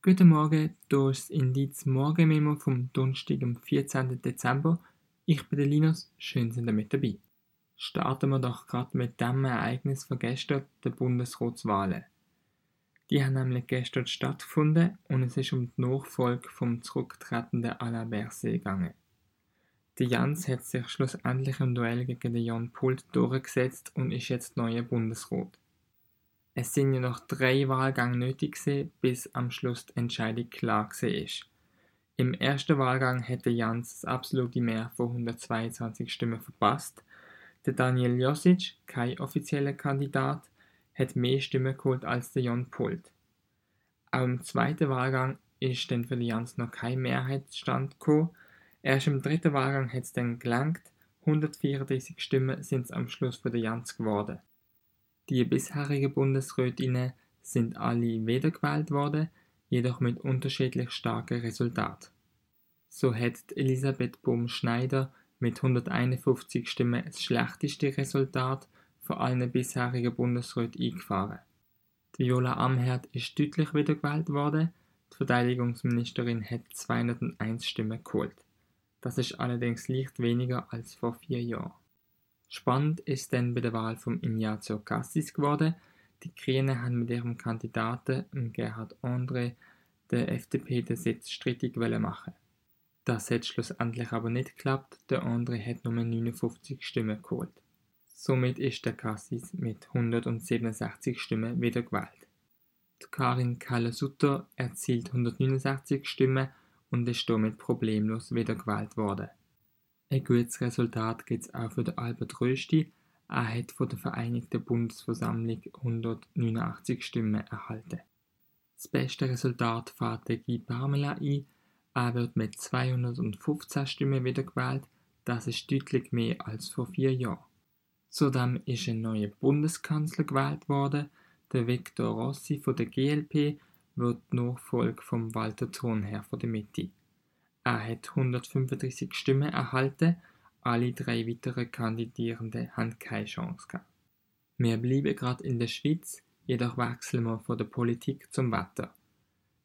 Guten Morgen, hier ist das Indiz Morgenmemo vom Donnerstag, am 14. Dezember. Ich bin der Linus, schön sind ihr mit dabei. Starten wir doch gerade mit dem Ereignis von gestern, den Bundesratswahlen. Die haben nämlich gestern stattgefunden und es ist um die Nachfolge vom zurücktretenden Alain Berset gegangen. Der Jans hat sich schlussendlich im Duell gegen den Jan Pult durchgesetzt und ist jetzt neuer Bundesrat. Es sind ja noch drei Wahlgänge nötig gewesen, bis am Schluss die Entscheidung klar war. Im ersten Wahlgang hätte Jans das absolute Mehr von 122 Stimmen verpasst. Der Daniel Josic, kein offizieller Kandidat, hat mehr Stimmen geholt als der Jan Pult. Auch im zweiten Wahlgang ist dann für Jans noch kein Mehrheitsstand gekommen. Erst im dritten Wahlgang hat es dann gelangt. 134 Stimmen sind es am Schluss für Jans geworden. Die bisherigen Bundesrätinnen sind alle wiedergewählt worden, jedoch mit unterschiedlich starken Resultaten. So hat Elisabeth Bohm-Schneider mit 151 Stimmen das schlechteste Resultat von allen bisherigen Bundesräten eingefahren. Viola Amherd ist deutlich wiedergewählt worden, die Verteidigungsministerin hat 201 Stimmen geholt. Das ist allerdings leicht weniger als vor vier Jahren. Spannend ist dann bei der Wahl von Ignazio Cassis geworden. Die Grünen haben mit ihrem Kandidaten Gerhard André der FDP den Sitz strittig machen. Das hat schlussendlich aber nicht geklappt. Der André hat nur 59 Stimmen geholt. Somit ist der Cassis mit 167 Stimmen wieder gewählt. Karin Kalle-Sutter erzielt 169 Stimmen und ist damit problemlos wieder gewählt worden. Ein gutes Resultat gibt es auch für den Albert Rösti. Er hat von der Vereinigten Bundesversammlung 189 Stimmen erhalten. Das beste Resultat fährt Guy Parmela ein. Er wird mit 215 Stimmen wiedergewählt. Das ist deutlich mehr als vor vier Jahren. Zudem ist ein neuer Bundeskanzler gewählt worden. Der Viktor Rossi von der GLP wird die Nachfolge von Walter Thurnherr von der Mitte. Er hat 135 Stimmen erhalten, alle drei weiteren Kandidierenden haben keine Chance gehabt. Wir bleiben gerade in der Schweiz, jedoch wechseln wir von der Politik zum Wetter.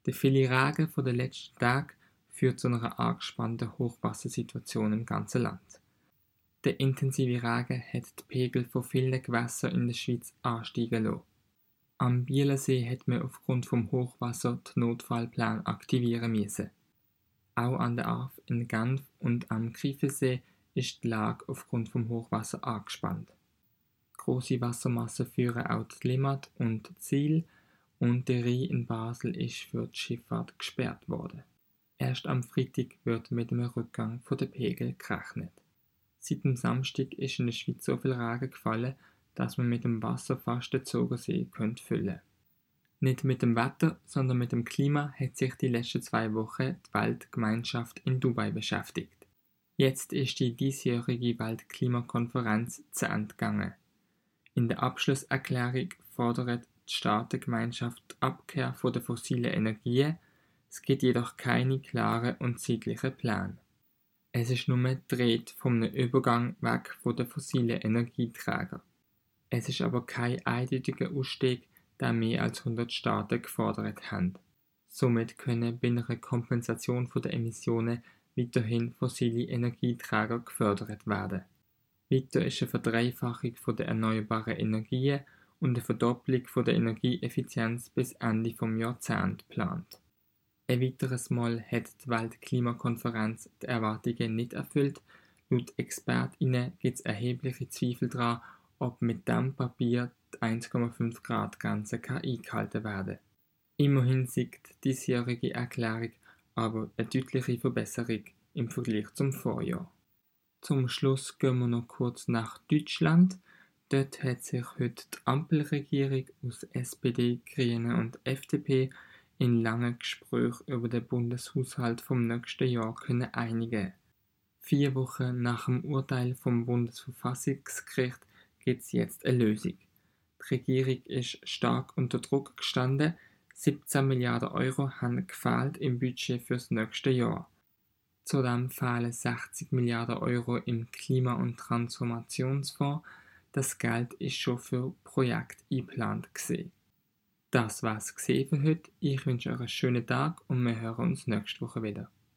Der viele Regen von den letzten Tagen führt zu einer angespannten Hochwassersituation im ganzen Land. Der intensive Regen hat die Pegel von vielen Gewässern in der Schweiz ansteigen lassen. Am Bielersee hat man aufgrund vom Hochwasser den Notfallplan aktivieren müssen. Auch an der Arf in Genf und am Griefensee ist die Lage aufgrund vom Hochwasser angespannt. Große Wassermassen führen auch die Limmat und Ziel und der Rhein in Basel ist für die Schifffahrt gesperrt worden. Erst am Freitag wird mit dem Rückgang der Pegel gerechnet. Seit dem Samstag ist in der Schweiz so viel Regen gefallen, dass man mit dem Wasser fast den Zogersee füllen könnte. Nicht mit dem Wetter, sondern mit dem Klima hat sich die letzten zwei Wochen die Weltgemeinschaft in Dubai beschäftigt. Jetzt ist die diesjährige Weltklimakonferenz zu Ende gegangen. In der Abschlusserklärung fordert die Staatengemeinschaft die Abkehr von der fossilen Energien, es gibt jedoch keine klaren und zeitlichen Pläne. Es ist nur dreht vom Übergang weg von den fossilen Energieträgern. Es ist aber kein eindeutiger Ausstieg da mehr als 100 Staaten gefordert haben. Somit können bei einer Kompensation der Emissionen weiterhin fossile Energieträger gefördert werden. Weiter ist eine Verdreifachung der erneuerbaren Energien und eine Verdopplung der Energieeffizienz bis Ende des Jahrzehnts geplant. Ein weiteres Mal hat die Weltklimakonferenz die Erwartungen nicht erfüllt. Laut ExpertInnen gibt es erhebliche Zweifel daran, ob mit dem Papier 1,5 Grad Grenze eingehalten werden. Immerhin sieht die diesjährige Erklärung aber eine deutliche Verbesserung im Vergleich zum Vorjahr. Zum Schluss gehen wir noch kurz nach Deutschland. Dort hat sich heute die Ampelregierung aus SPD, Grünen und FDP in langen Gesprächen über den Bundeshaushalt vom nächsten Jahr können einigen. Vier Wochen nach dem Urteil vom Bundesverfassungsgericht gibt es jetzt eine Lösung. Die Regierung ist stark unter Druck gestanden. 17 Milliarden Euro haben gefehlt im Budget fürs nächste Jahr. Zudem fehlen 60 Milliarden Euro im Klima- und Transformationsfonds. Das Geld ist schon für Projekte eingeplant gewesen. Das war's gesehen für heute. Ich wünsche euch einen schönen Tag und wir hören uns nächste Woche wieder.